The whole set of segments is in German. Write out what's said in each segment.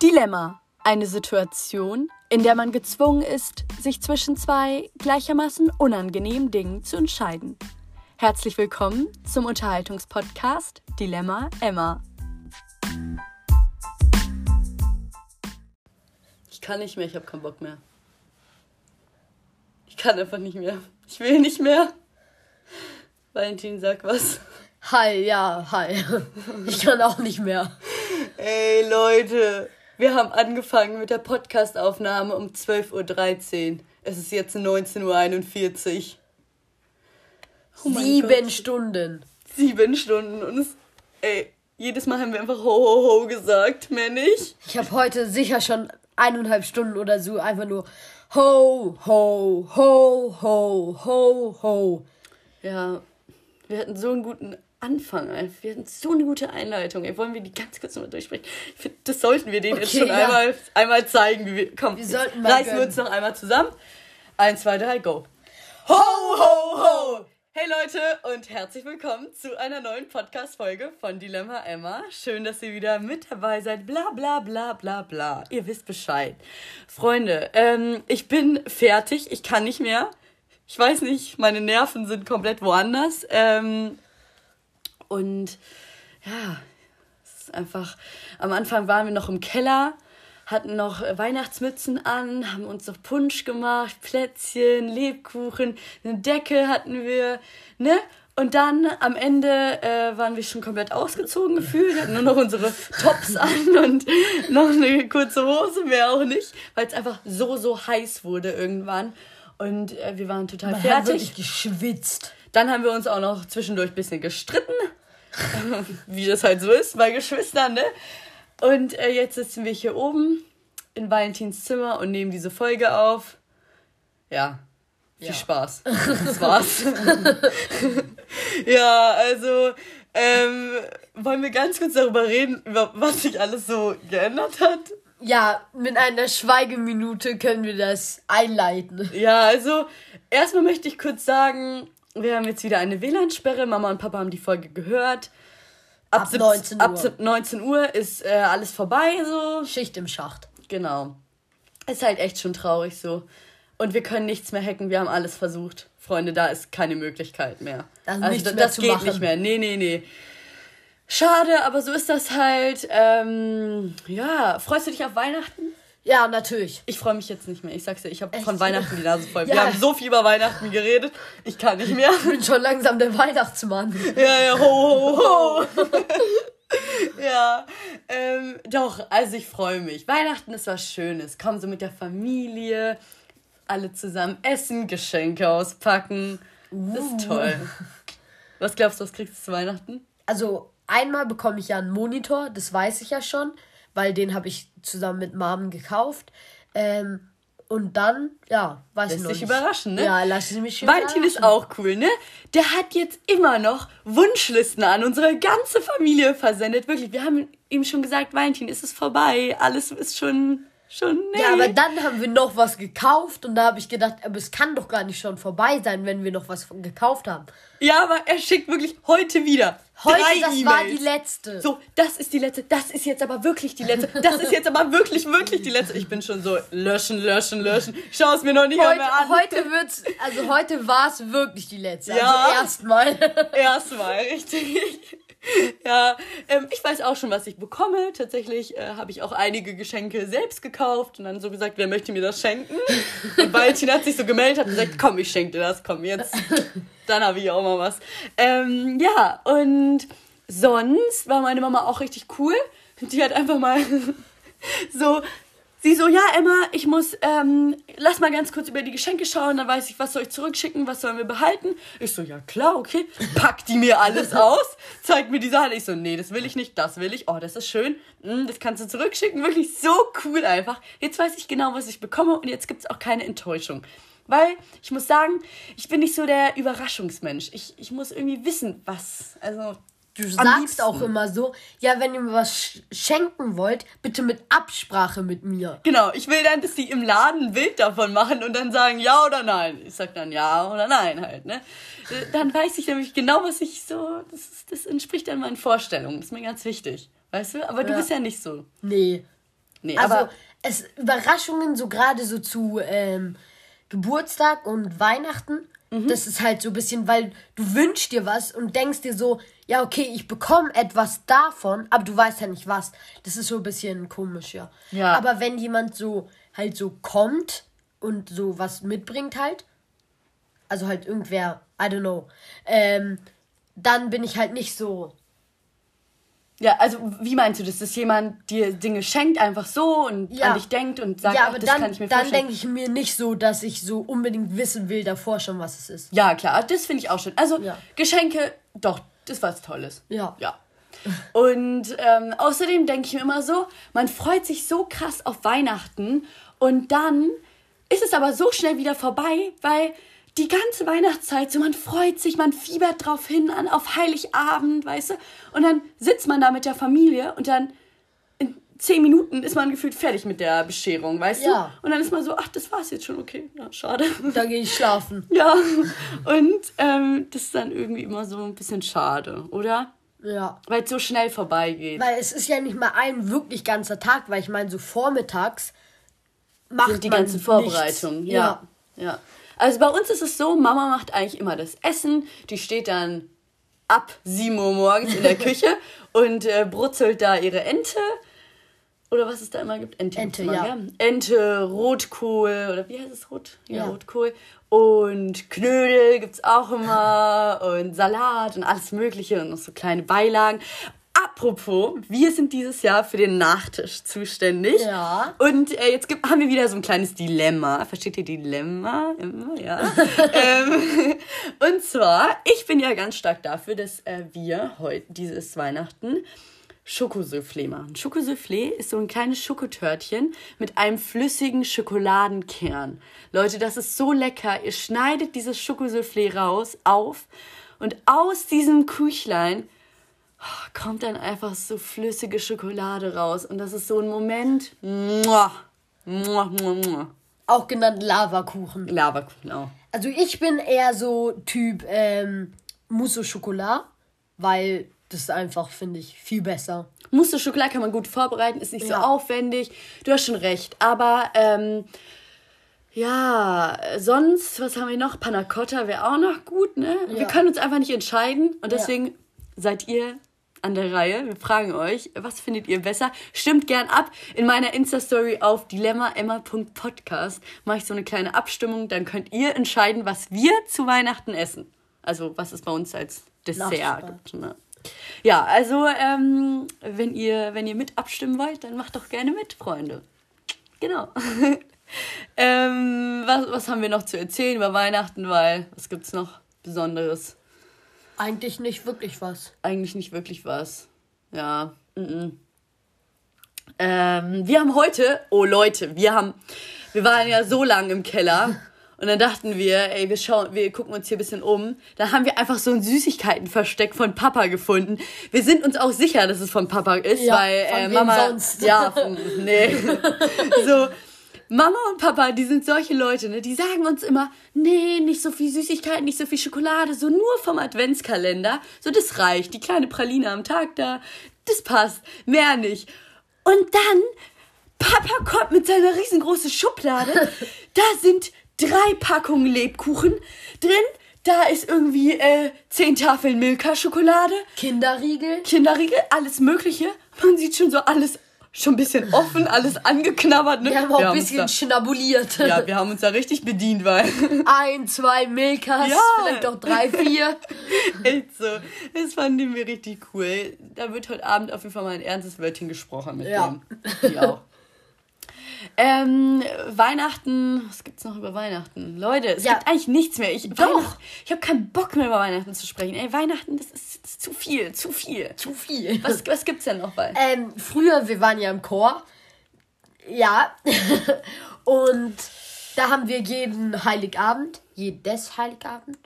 Dilemma. Eine Situation, in der man gezwungen ist, sich zwischen zwei gleichermaßen unangenehmen Dingen zu entscheiden. Herzlich willkommen zum Unterhaltungspodcast Dilemma Emma. Ich kann nicht mehr, ich habe keinen Bock mehr. Ich kann einfach nicht mehr. Ich will nicht mehr. Valentin, sag was. Hi, ja, hi. Ich kann auch nicht mehr. Ey, Leute. Wir haben angefangen mit der Podcastaufnahme um 12.13 Uhr. Es ist jetzt 19.41 Uhr. Oh Sieben Gott. Stunden. Sieben Stunden. Und es, ey, jedes Mal haben wir einfach ho ho ho gesagt, mehr nicht. Ich habe heute sicher schon eineinhalb Stunden oder so einfach nur ho ho ho ho ho ho. Ja, wir hatten so einen guten Anfang. Wir hatten so eine gute Einleitung. Ey, wollen wir die ganz kurz nochmal durchsprechen? Find, das sollten wir denen okay, jetzt schon ja. einmal, einmal zeigen. Wie wir, komm, wir sollten mal reißen wir uns noch einmal zusammen. Eins, zwei, drei, go. Ho, ho, ho! Hey Leute und herzlich willkommen zu einer neuen Podcast-Folge von Dilemma Emma. Schön, dass ihr wieder mit dabei seid. Bla bla bla bla bla. Ihr wisst Bescheid. Freunde, ähm, ich bin fertig. Ich kann nicht mehr. Ich weiß nicht, meine Nerven sind komplett woanders. Ähm, und ja, es ist einfach, am Anfang waren wir noch im Keller, hatten noch Weihnachtsmützen an, haben uns noch Punsch gemacht, Plätzchen, Lebkuchen, eine Decke hatten wir, ne? Und dann am Ende äh, waren wir schon komplett ausgezogen gefühlt, wir hatten nur noch unsere Tops an und noch eine kurze Hose, mehr auch nicht, weil es einfach so, so heiß wurde irgendwann. Und äh, wir waren total Man fertig. Hat wirklich geschwitzt. Dann haben wir uns auch noch zwischendurch ein bisschen gestritten. Wie das halt so ist bei Geschwistern, ne? Und äh, jetzt sitzen wir hier oben in Valentins Zimmer und nehmen diese Folge auf. Ja, viel ja. Spaß. Das war's. ja, also ähm, wollen wir ganz kurz darüber reden, über was sich alles so geändert hat? Ja, mit einer Schweigeminute können wir das einleiten. Ja, also erstmal möchte ich kurz sagen, wir haben jetzt wieder eine WLAN-Sperre. Mama und Papa haben die Folge gehört. Ab, ab 19 Uhr. Ab 19 Uhr ist äh, alles vorbei, so. Schicht im Schacht. Genau. Ist halt echt schon traurig so. Und wir können nichts mehr hacken, wir haben alles versucht. Freunde, da ist keine Möglichkeit mehr. Das, also, das, das geht machen. nicht mehr. Nee, nee, nee. Schade, aber so ist das halt. Ähm, ja, freust du dich auf Weihnachten? Ja, natürlich. Ich freue mich jetzt nicht mehr. Ich sag's dir, ich habe von Weihnachten die Nase voll. Ja. Wir haben so viel über Weihnachten geredet. Ich kann nicht mehr. Ich bin schon langsam der Weihnachtsmann. Ja, ja, ho, ho, ho. ja, ähm, doch, also ich freue mich. Weihnachten ist was Schönes. Komm so mit der Familie, alle zusammen essen, Geschenke auspacken. Das ist uh. toll. Was glaubst du, was kriegst du zu Weihnachten? Also, einmal bekomme ich ja einen Monitor, das weiß ich ja schon weil den habe ich zusammen mit Mom gekauft. Ähm, und dann, ja, weiß ich noch dich nicht. überraschen, ne? Ja, lass es mich überraschen. Valentin ist auch cool, ne? Der hat jetzt immer noch Wunschlisten an unsere ganze Familie versendet. Wirklich, wir haben ihm schon gesagt, Valentin, ist es vorbei. Alles ist schon Schon nee. Ja, aber dann haben wir noch was gekauft und da habe ich gedacht, aber es kann doch gar nicht schon vorbei sein, wenn wir noch was gekauft haben. Ja, aber er schickt wirklich heute wieder. Heute, das e war die letzte. So, das ist die letzte. Das ist jetzt aber wirklich die letzte. Das ist jetzt aber wirklich, wirklich die letzte. Ich bin schon so löschen, löschen, löschen. Schau es mir noch nicht heute, mehr an. Heute wird's, also heute war es wirklich die letzte. Ja. Also erstmal. Erstmal, richtig. ja, ähm, ich weiß auch schon, was ich bekomme. Tatsächlich äh, habe ich auch einige Geschenke selbst gekauft und dann so gesagt, wer möchte mir das schenken? Und Valentin hat sich so gemeldet, hat gesagt, komm, ich schenke dir das, komm jetzt. Dann habe ich auch mal was. Ähm, ja, und sonst war meine Mama auch richtig cool. Die hat einfach mal so Sie so, ja, Emma, ich muss, ähm, lass mal ganz kurz über die Geschenke schauen, dann weiß ich, was soll ich zurückschicken, was sollen wir behalten. Ich so, ja klar, okay. Pack die mir alles aus, zeigt mir die Sachen. Ich so, nee, das will ich nicht, das will ich. Oh, das ist schön. Mm, das kannst du zurückschicken. Wirklich so cool einfach. Jetzt weiß ich genau, was ich bekomme und jetzt gibt's auch keine Enttäuschung. Weil ich muss sagen, ich bin nicht so der Überraschungsmensch. Ich, ich muss irgendwie wissen, was. Also, Du sagst auch immer so, ja, wenn ihr mir was schenken wollt, bitte mit Absprache mit mir. Genau, ich will dann, dass die im Laden ein Bild davon machen und dann sagen ja oder nein. Ich sag dann ja oder nein halt, ne? Dann weiß ich nämlich genau, was ich so, das, das entspricht dann meinen Vorstellungen. Das ist mir ganz wichtig. Weißt du? Aber du ja. bist ja nicht so. Nee. Nee, also aber es Überraschungen so gerade so zu ähm, Geburtstag und Weihnachten. Mhm. Das ist halt so ein bisschen, weil du wünschst dir was und denkst dir so, ja, okay, ich bekomme etwas davon, aber du weißt ja nicht was. Das ist so ein bisschen komisch, ja. ja. Aber wenn jemand so halt so kommt und so was mitbringt halt, also halt irgendwer, I don't know, ähm, dann bin ich halt nicht so, ja, also wie meinst du das? Dass jemand dir Dinge schenkt, einfach so und ja. an dich denkt und sagt, ja, aber das dann, kann ich mir vorstellen. Dann denke ich mir nicht so, dass ich so unbedingt wissen will davor schon, was es ist. Ja, klar, das finde ich auch schön. Also ja. Geschenke, doch, das war was Tolles. Ja. Ja. Und ähm, außerdem denke ich mir immer so, man freut sich so krass auf Weihnachten und dann ist es aber so schnell wieder vorbei, weil die ganze Weihnachtszeit, so man freut sich, man fiebert drauf hin an auf Heiligabend, weißt du? Und dann sitzt man da mit der Familie und dann in zehn Minuten ist man gefühlt fertig mit der Bescherung, weißt ja. du? Und dann ist man so, ach, das war's jetzt schon, okay, ja, schade. Da gehe ich schlafen. Ja, und ähm, das ist dann irgendwie immer so ein bisschen schade, oder? Ja. Weil es so schnell vorbeigeht. Weil es ist ja nicht mal ein wirklich ganzer Tag, weil ich meine, so vormittags macht Sind die ganze Vorbereitung. Ja. ja. ja. Also bei uns ist es so, Mama macht eigentlich immer das Essen, die steht dann ab 7 Uhr morgens in der Küche und äh, brutzelt da ihre Ente. Oder was es da immer gibt? Ente, Ente ja. ja. Ente, Rotkohl oder wie heißt es? Rot? Ja, ja. Rotkohl. Und Knödel gibt es auch immer und Salat und alles Mögliche und noch so kleine Beilagen. Apropos, wir sind dieses Jahr für den Nachtisch zuständig. Ja. Und äh, jetzt gibt, haben wir wieder so ein kleines Dilemma. Versteht ihr Dilemma? Immer, ja. ähm, und zwar, ich bin ja ganz stark dafür, dass äh, wir heute, dieses Weihnachten, Schokosoufflé machen. Schokosoufflé ist so ein kleines Schokotörtchen mit einem flüssigen Schokoladenkern. Leute, das ist so lecker. Ihr schneidet dieses Schokosoufflé raus, auf und aus diesem Küchlein kommt dann einfach so flüssige Schokolade raus. Und das ist so ein Moment. Muah, muah, muah, muah. Auch genannt Lavakuchen. Lavakuchen auch. Also ich bin eher so Typ ähm, Mousse au Chocolat, weil das einfach, finde ich, viel besser. Mousse au Chocolat kann man gut vorbereiten, ist nicht ja. so aufwendig. Du hast schon recht. Aber ähm, ja, sonst, was haben wir noch? Panna Cotta wäre auch noch gut, ne? Ja. Wir können uns einfach nicht entscheiden und deswegen ja. seid ihr an der Reihe. Wir fragen euch, was findet ihr besser? Stimmt gern ab. In meiner Insta-Story auf dilemmaemma.podcast mache ich so eine kleine Abstimmung. Dann könnt ihr entscheiden, was wir zu Weihnachten essen. Also, was es bei uns als Dessert gibt. Ne? Ja, also, ähm, wenn, ihr, wenn ihr mit abstimmen wollt, dann macht doch gerne mit, Freunde. Genau. ähm, was, was haben wir noch zu erzählen über Weihnachten? Weil, was gibt es noch Besonderes? Eigentlich nicht wirklich was. Eigentlich nicht wirklich was. Ja. Mm -mm. Ähm, wir haben heute, oh Leute, wir haben, wir waren ja so lange im Keller und dann dachten wir, ey, wir schauen, wir gucken uns hier ein bisschen um. Da haben wir einfach so ein Süßigkeitenversteck von Papa gefunden. Wir sind uns auch sicher, dass es von Papa ist, ja, weil äh, Mama, sonst? ja, nee, so Mama und Papa, die sind solche Leute, ne? Die sagen uns immer, nee, nicht so viel Süßigkeiten, nicht so viel Schokolade, so nur vom Adventskalender. So, das reicht. Die kleine Praline am Tag da, das passt. Mehr nicht. Und dann, Papa kommt mit seiner riesengroßen Schublade. da sind drei Packungen Lebkuchen drin. Da ist irgendwie äh, zehn Tafeln Milka-Schokolade. Kinderriegel. Kinderriegel, alles Mögliche. Man sieht schon so alles schon ein bisschen offen, alles angeknabbert. Ne? Wir haben auch wir ein bisschen da, schnabuliert. Ja, wir haben uns da richtig bedient, weil... Ein, zwei Milkas, ja. vielleicht auch drei, vier. Echt so. Das fanden wir richtig cool. Da wird heute Abend auf jeden Fall mal ein ernstes Wörtchen gesprochen mit ja. dem. Die auch. Ähm, Weihnachten, was gibt's noch über Weihnachten? Leute, es ja. gibt eigentlich nichts mehr. Ich, Doch. ich habe keinen Bock mehr über Weihnachten zu sprechen. Ey, Weihnachten, das ist, das ist zu viel, zu viel. Zu viel. Was, was gibt's denn noch bei? Ähm, früher, wir waren ja im Chor. Ja. Und da haben wir jeden Heiligabend, jedes Heiligabend,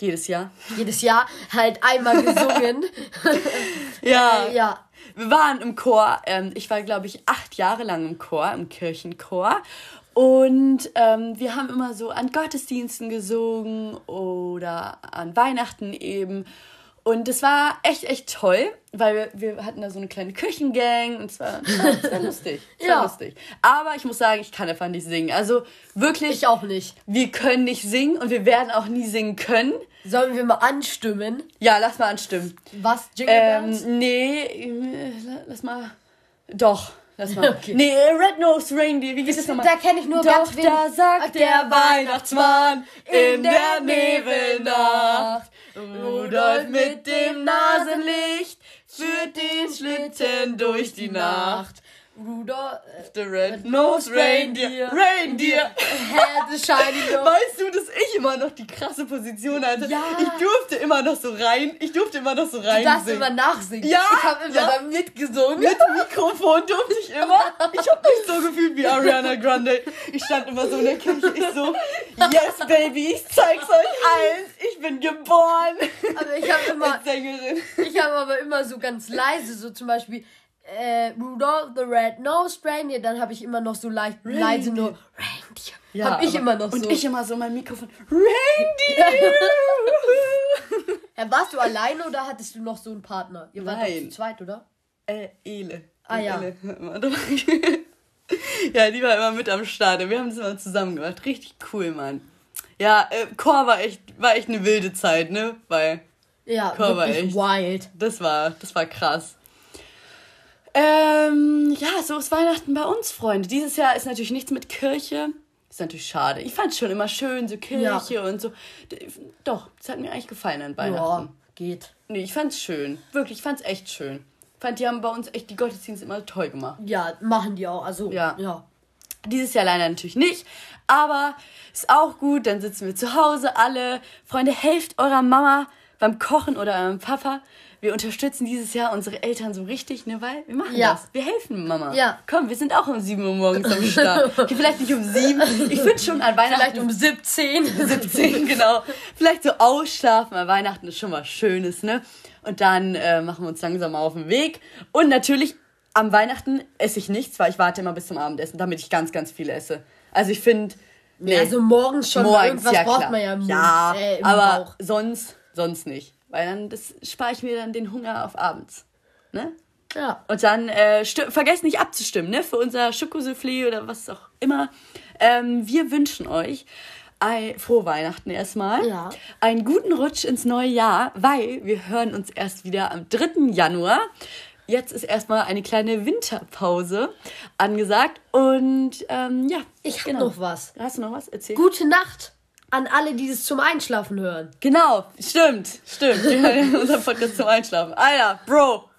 jedes Jahr. Jedes Jahr halt einmal gesungen. ja. Ja. Wir waren im Chor. Ähm, ich war, glaube ich, acht Jahre lang im Chor, im Kirchenchor. Und ähm, wir haben immer so an Gottesdiensten gesungen oder an Weihnachten eben. Und das war echt, echt toll, weil wir, wir hatten da so eine kleine Küchengang und es war, es war lustig. Es war ja. lustig. Aber ich muss sagen, ich kann einfach nicht singen. Also wirklich. Ich auch nicht. Wir können nicht singen und wir werden auch nie singen können. Sollen wir mal anstimmen? Ja, lass mal anstimmen. Was? Jingle ähm, Nee, lass mal. Doch. Lass mal. Okay. Nee, Red Nose Reindeer, wie geht das nochmal? Da kenne ich nur Doch, ganz wenig. da sagt der Weihnachtsmann in der Nebelnacht. Rudolf mit dem Nasenlicht führt den Schlitten durch die Nacht. Rudolph the Red-Nosed Reindeer. Reindeer. Had the shiny nose. Weißt du, dass ich immer noch die krasse Position hatte? Ja. Ich durfte immer noch so rein. Ich durfte immer noch so rein. Du darfst immer nachsingen. Ja. Ich habe immer ja. mitgesungen. Mit Mikrofon durfte ich immer. Ich habe mich so gefühlt wie Ariana Grande. Ich stand immer so in der Küche. Ich so, yes, Baby, ich zeig's euch allen. Ich bin geboren. Aber ich habe immer. Ich habe aber immer so ganz leise, so zum Beispiel äh, Rudolph the Red-Nosed Reindeer, dann habe ich immer noch so leicht leise nur Reindeer. Ja, hab ich immer noch so. Und ich immer so mein Mikrofon Reindeer. ja, warst du alleine oder hattest du noch so einen Partner? Ihr wart Nein. zu zweit, oder? Äh, Ele. Ah ja. Ele. ja, die war immer mit am Start. Wir haben das immer zusammen gemacht. Richtig cool, Mann. Ja, äh, Chor war echt, war echt eine wilde Zeit, ne? Weil ja, Chor war echt wild. Das war, das war krass. Ähm, ja, so ist Weihnachten bei uns, Freunde. Dieses Jahr ist natürlich nichts mit Kirche. Ist natürlich schade. Ich fand es schon immer schön, so Kirche ja. und so. Doch, es hat mir eigentlich gefallen an Weihnachten. Ja, geht. Nee, ich fand's schön. Wirklich, ich fand's echt schön. Ich fand, die haben bei uns echt die Gottesdienste immer toll gemacht. Ja, machen die auch. Also, ja. ja. Dieses Jahr leider natürlich nicht. Aber ist auch gut. Dann sitzen wir zu Hause alle. Freunde, helft eurer Mama beim Kochen oder eurem Papa wir unterstützen dieses Jahr unsere Eltern so richtig, ne, weil wir machen ja. das. Wir helfen Mama. Ja. Komm, wir sind auch um 7 Uhr morgens am Start. Okay, vielleicht nicht um 7. Ich finde schon an Weihnachten. Vielleicht um 17. 17, genau. Vielleicht so ausschlafen. An Weihnachten ist schon was Schönes, ne? Und dann äh, machen wir uns langsam auf den Weg. Und natürlich, am Weihnachten esse ich nichts, weil ich warte immer bis zum Abendessen, damit ich ganz, ganz viel esse. Also ich finde. Nee, also morgens schon morgens, irgendwas ja, braucht man ja im Ja, äh, aber Bauch. sonst, sonst nicht. Weil dann das spare ich mir dann den Hunger auf abends. Ne? Ja. Und dann äh, vergesst nicht abzustimmen, ne? Für unser Schokosoufflé oder was auch immer. Ähm, wir wünschen euch ein, frohe Weihnachten erstmal. Ja. Einen guten Rutsch ins neue Jahr, weil wir hören uns erst wieder am 3. Januar. Jetzt ist erstmal eine kleine Winterpause angesagt. Und ähm, ja. Ich habe genau. noch was. Hast du noch was? Erzähl. Gute Nacht an alle, die es zum Einschlafen hören. Genau, stimmt, stimmt. Die hören unseren Podcast zum Einschlafen. Alter, Bro.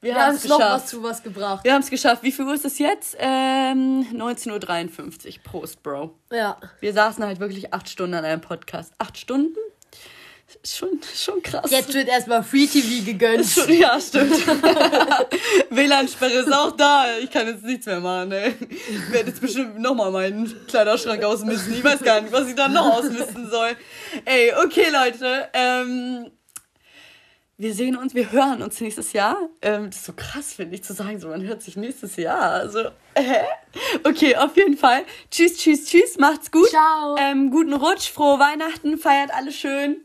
Wir, wir haben es noch was zu was gebracht. Wir haben es geschafft. Wie viel Uhr ist es jetzt? Ähm, 19.53 Uhr. Prost, Bro. Ja. Wir saßen halt wirklich acht Stunden an einem Podcast. Acht Stunden? Schon, schon krass. Jetzt wird erstmal Free TV gegönnt. Schon, ja, stimmt. WLAN-Sperre ist auch da. Ich kann jetzt nichts mehr machen, ey. Ich werde jetzt bestimmt nochmal meinen Kleiderschrank ausmisten. Ich weiß gar nicht, was ich da noch ausmisten soll. Ey, okay, Leute. Ähm, wir sehen uns, wir hören uns nächstes Jahr. Ähm, das ist so krass, finde ich, zu sagen, so man hört sich nächstes Jahr. Also, äh. Okay, auf jeden Fall. Tschüss, tschüss, tschüss. Macht's gut. Ciao. Ähm, guten Rutsch, frohe Weihnachten, feiert alle schön.